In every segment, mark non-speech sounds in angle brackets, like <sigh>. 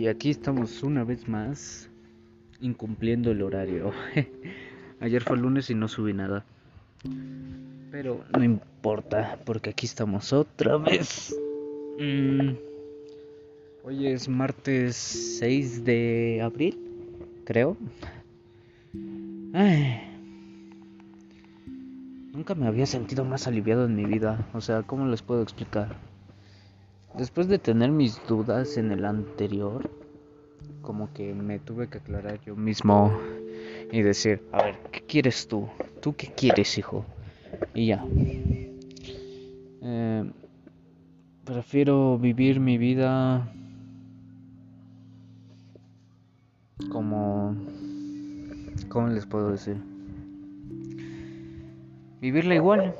Y aquí estamos una vez más incumpliendo el horario. <laughs> Ayer fue lunes y no subí nada. Pero no importa, porque aquí estamos otra vez. Mm. Hoy es martes 6 de abril, creo. Nunca me había sentido más aliviado en mi vida. O sea, ¿cómo les puedo explicar? Después de tener mis dudas en el anterior, como que me tuve que aclarar yo mismo y decir, a ver, ¿qué quieres tú? ¿Tú qué quieres, hijo? Y ya. Eh, prefiero vivir mi vida como... ¿Cómo les puedo decir? Vivirla igual,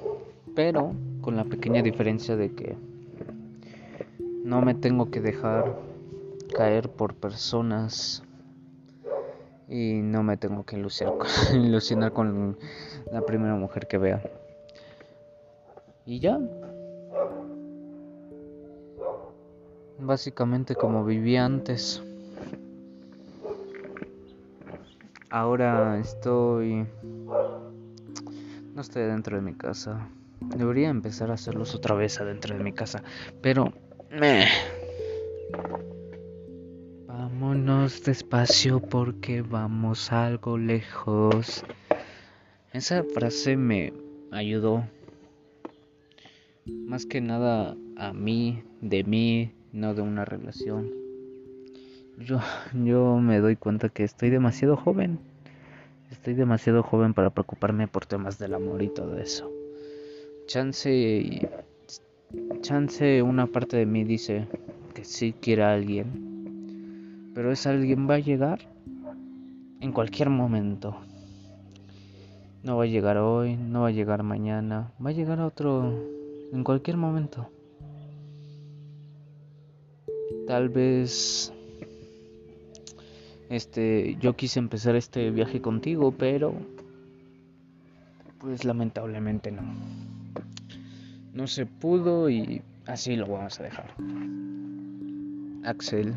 pero con la pequeña diferencia de que no me tengo que dejar caer por personas y no me tengo que <laughs> ilusionar con, la primera mujer que vea. Y ya. Básicamente como vivía antes. Ahora estoy... No estoy dentro de mi casa. Debería empezar a hacerlos otra vez adentro de mi casa. Pero Vámonos despacio porque vamos algo lejos. Esa frase me ayudó más que nada a mí, de mí, no de una relación. Yo, yo me doy cuenta que estoy demasiado joven. Estoy demasiado joven para preocuparme por temas del amor y todo eso. Chance Chance una parte de mí dice que sí quiere a alguien, pero ese alguien va a llegar en cualquier momento. No va a llegar hoy, no va a llegar mañana, va a llegar otro en cualquier momento. Tal vez este yo quise empezar este viaje contigo, pero pues lamentablemente no no se pudo y así lo vamos a dejar. Axel.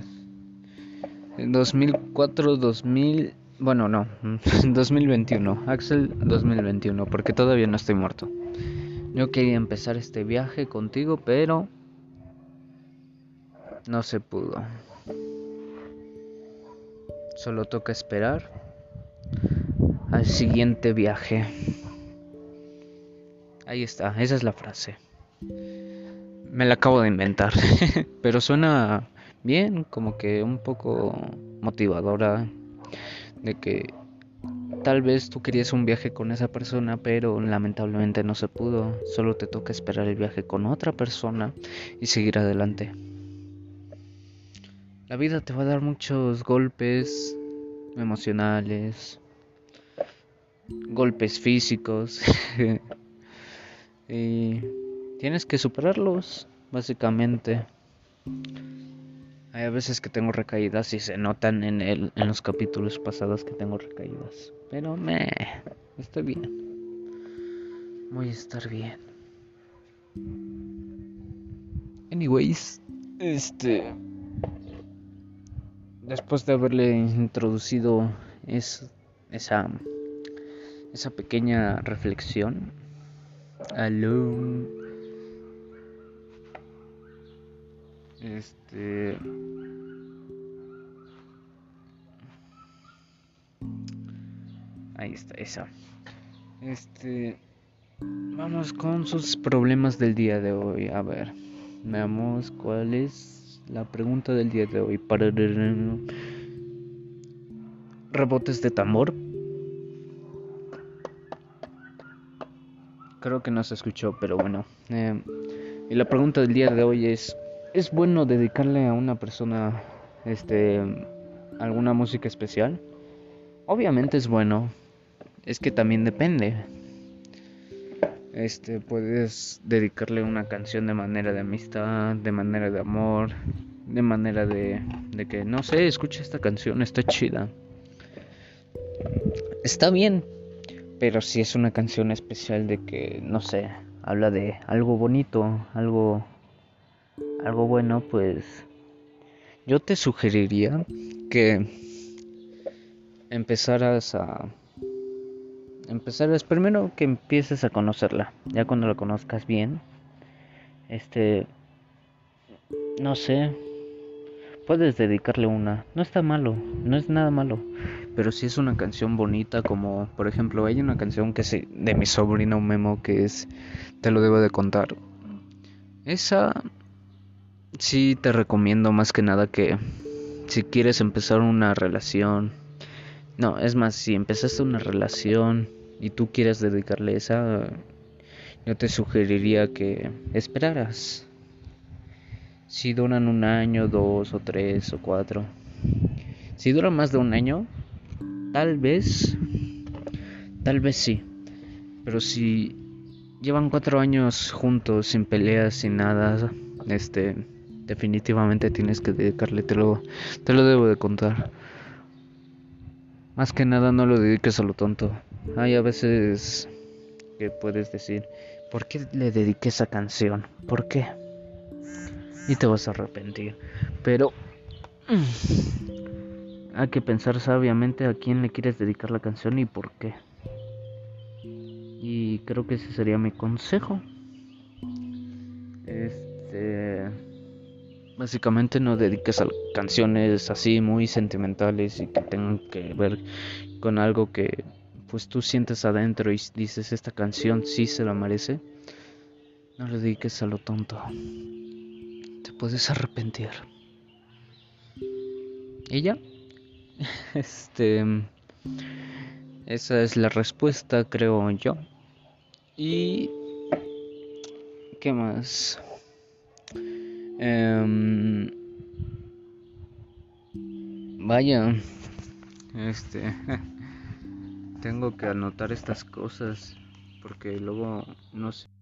En 2004, 2000, bueno, no, <laughs> 2021. Axel 2021, porque todavía no estoy muerto. Yo quería empezar este viaje contigo, pero no se pudo. Solo toca esperar al siguiente viaje. Ahí está, esa es la frase. Me la acabo de inventar, <laughs> pero suena bien, como que un poco motivadora de que tal vez tú querías un viaje con esa persona, pero lamentablemente no se pudo. Solo te toca esperar el viaje con otra persona y seguir adelante. La vida te va a dar muchos golpes emocionales, golpes físicos. <laughs> y tienes que superarlos, básicamente. Hay veces que tengo recaídas y se notan en, el, en los capítulos pasados que tengo recaídas. Pero me estoy bien. Voy a estar bien. Anyways, este después de haberle introducido es, esa esa pequeña reflexión, Aló. Este. Ahí está, esa. Este. Vamos con sus problemas del día de hoy. A ver, veamos cuál es la pregunta del día de hoy. Para rebotes de tambor. Creo que no se escuchó, pero bueno. Eh, y la pregunta del día de hoy es, ¿es bueno dedicarle a una persona este alguna música especial? Obviamente es bueno. Es que también depende. Este, puedes dedicarle una canción de manera de amistad, de manera de amor, de manera de, de que, no sé, escucha esta canción, está chida. Está bien, pero si es una canción especial de que, no sé, habla de algo bonito, algo, algo bueno, pues yo te sugeriría que empezaras a empezaras primero que empieces a conocerla ya cuando la conozcas bien este no sé puedes dedicarle una no está malo no es nada malo pero si es una canción bonita como por ejemplo hay una canción que es de mi sobrino Memo que es te lo debo de contar. Esa sí te recomiendo más que nada que si quieres empezar una relación no es más si empezaste una relación y tú quieres dedicarle esa yo te sugeriría que esperaras si duran un año dos o tres o cuatro si dura más de un año Tal vez, tal vez sí. Pero si llevan cuatro años juntos, sin peleas, sin nada, este, definitivamente tienes que dedicarle, te lo, te lo debo de contar. Más que nada no lo dediques a lo tonto. Hay a veces que puedes decir, ¿por qué le dediqué esa canción? ¿Por qué? Y te vas a arrepentir. Pero... Hay que pensar sabiamente a quién le quieres dedicar la canción y por qué. Y creo que ese sería mi consejo. Básicamente no dediques a canciones así muy sentimentales y que tengan que ver con algo que pues tú sientes adentro y dices esta canción sí se la merece. No le dediques a lo tonto. Te puedes arrepentir. ¿Y ya? <laughs> Este. Esa es la respuesta, creo yo. Y. ¿Qué más? Em, vaya. Este. <laughs> Tengo que anotar estas cosas. Porque luego no sé.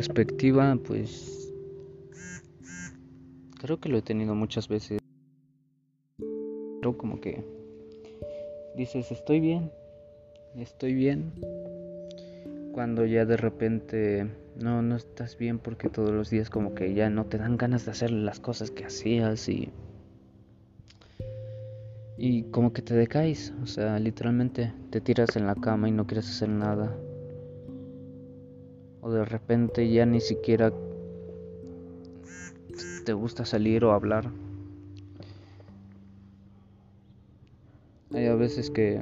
Perspectiva, pues creo que lo he tenido muchas veces. Pero como que dices, estoy bien, estoy bien. Cuando ya de repente no, no estás bien porque todos los días como que ya no te dan ganas de hacer las cosas que hacías y... Y como que te decaes, o sea, literalmente te tiras en la cama y no quieres hacer nada o de repente ya ni siquiera te gusta salir o hablar. Hay a veces que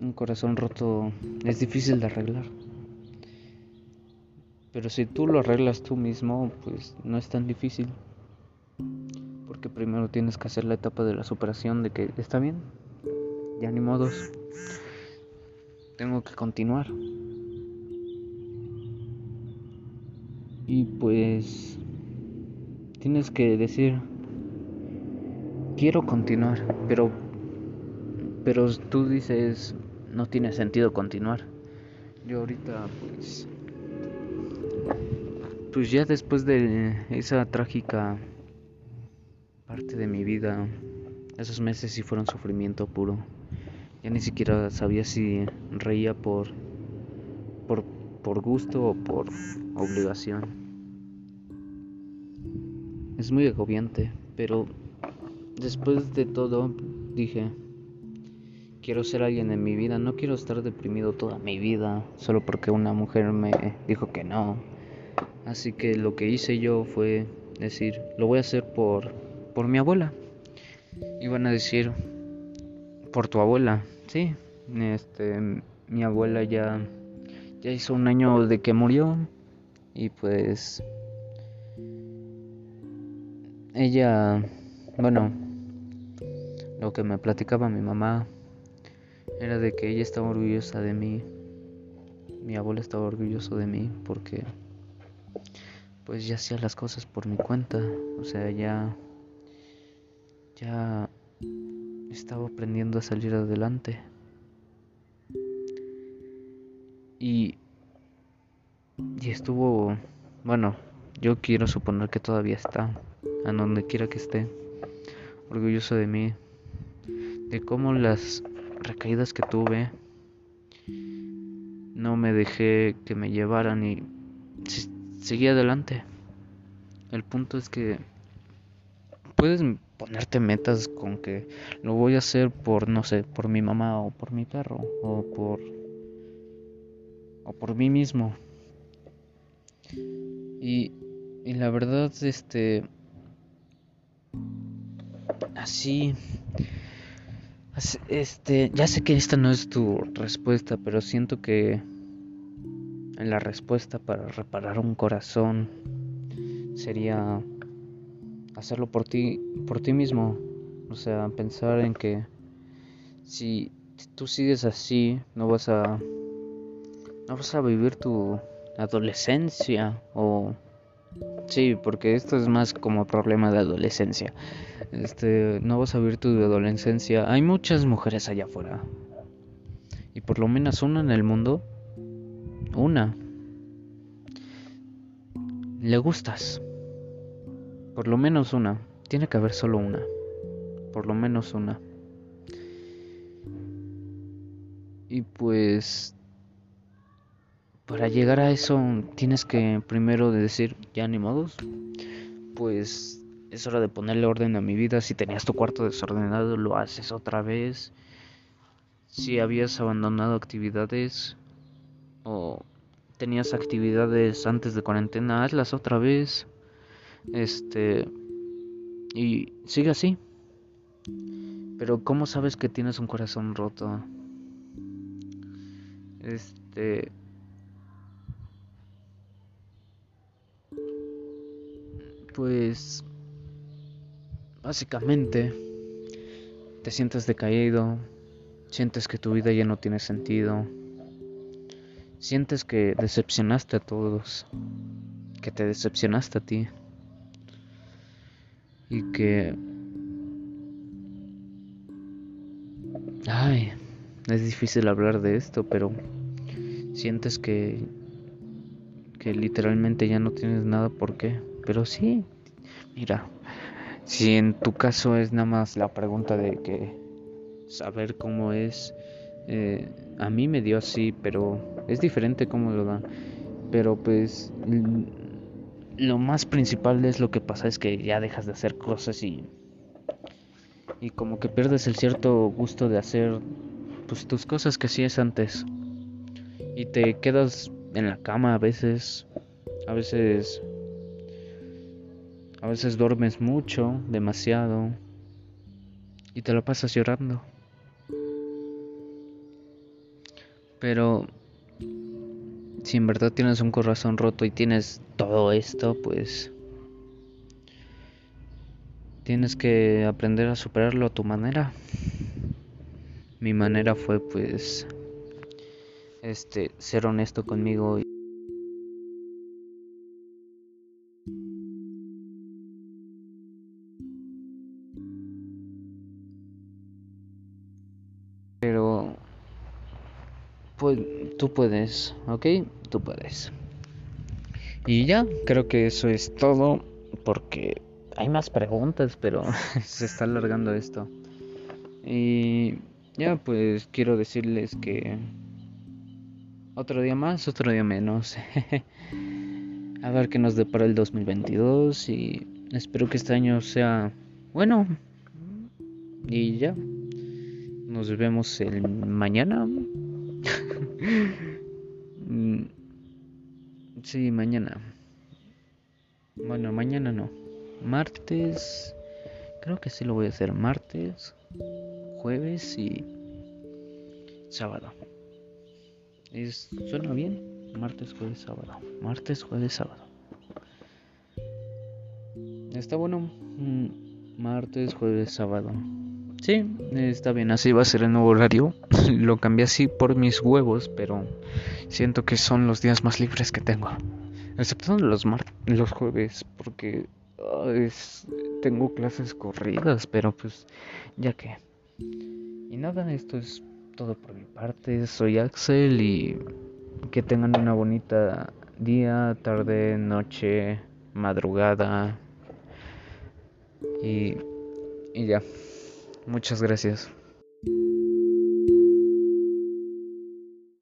un corazón roto es difícil de arreglar. Pero si tú lo arreglas tú mismo, pues no es tan difícil. Porque primero tienes que hacer la etapa de la superación de que está bien, ya ni modos. Tengo que continuar. Y pues tienes que decir, quiero continuar, pero, pero tú dices, no tiene sentido continuar. Yo ahorita pues, pues ya después de esa trágica parte de mi vida, esos meses sí fueron sufrimiento puro. Ya ni siquiera sabía si reía por, por, gusto o por obligación. Es muy agobiante, pero después de todo dije, quiero ser alguien en mi vida, no quiero estar deprimido toda mi vida solo porque una mujer me dijo que no. Así que lo que hice yo fue decir, lo voy a hacer por por mi abuela, iban a decir por tu abuela, sí, este, mi abuela ya, ya hizo un año de que murió y pues ella, bueno, lo que me platicaba mi mamá era de que ella estaba orgullosa de mí, mi abuela estaba orgulloso de mí porque pues ya hacía las cosas por mi cuenta, o sea, ya ya estaba aprendiendo a salir adelante. Y y estuvo, bueno, yo quiero suponer que todavía está, a donde quiera que esté, orgulloso de mí, de cómo las recaídas que tuve no me dejé que me llevaran y seguí adelante. El punto es que puedes ponerte metas con que lo voy a hacer por no sé, por mi mamá o por mi perro o por o por mí mismo. Y, y la verdad, este, así, este, ya sé que esta no es tu respuesta, pero siento que la respuesta para reparar un corazón sería hacerlo por ti, por ti mismo. O sea, pensar en que si tú sigues así, no vas a, no vas a vivir tu adolescencia o sí, porque esto es más como problema de adolescencia. Este, no vas a vivir tu adolescencia. Hay muchas mujeres allá afuera. Y por lo menos una en el mundo, una le gustas. Por lo menos una. Tiene que haber solo una. Por lo menos una. Y pues para llegar a eso tienes que primero decir, ya ni modos, pues es hora de ponerle orden a mi vida. Si tenías tu cuarto desordenado, lo haces otra vez. Si habías abandonado actividades o tenías actividades antes de cuarentena, hazlas otra vez. Este y sigue así. Pero ¿cómo sabes que tienes un corazón roto? Este pues básicamente te sientes decaído, sientes que tu vida ya no tiene sentido, sientes que decepcionaste a todos, que te decepcionaste a ti y que... Ay, es difícil hablar de esto, pero sientes que que literalmente ya no tienes nada por qué. Pero sí, mira, si en tu caso es nada más la pregunta de que saber cómo es, eh, a mí me dio así, pero es diferente cómo lo dan. Pero pues lo más principal es lo que pasa es que ya dejas de hacer cosas y y como que pierdes el cierto gusto de hacer pues tus cosas que hacías antes y te quedas en la cama a veces a veces a veces duermes mucho, demasiado, y te lo pasas llorando. Pero si en verdad tienes un corazón roto y tienes todo esto, pues tienes que aprender a superarlo a tu manera. Mi manera fue pues este ser honesto conmigo pues tú puedes, ¿ok? Tú puedes. Y ya, creo que eso es todo porque hay más preguntas, pero <laughs> se está alargando esto. Y ya, pues quiero decirles que otro día más, otro día menos. <laughs> A ver qué nos depara el 2022 y espero que este año sea bueno. Y ya. Nos vemos el mañana. Mm, sí, mañana. Bueno, mañana no. Martes Creo que sí lo voy a hacer martes, jueves y sábado. Es, suena bien. Martes, jueves, sábado. Martes, jueves, sábado. Está bueno. Mm, martes, jueves, sábado. Sí, está bien, así va a ser el nuevo horario. <laughs> Lo cambié así por mis huevos, pero siento que son los días más libres que tengo. Excepto los, los jueves, porque tengo clases corridas, pero pues ya que. Y nada, esto es todo por mi parte. Soy Axel y que tengan una bonita día, tarde, noche, madrugada. Y, y ya. Muchas gracias.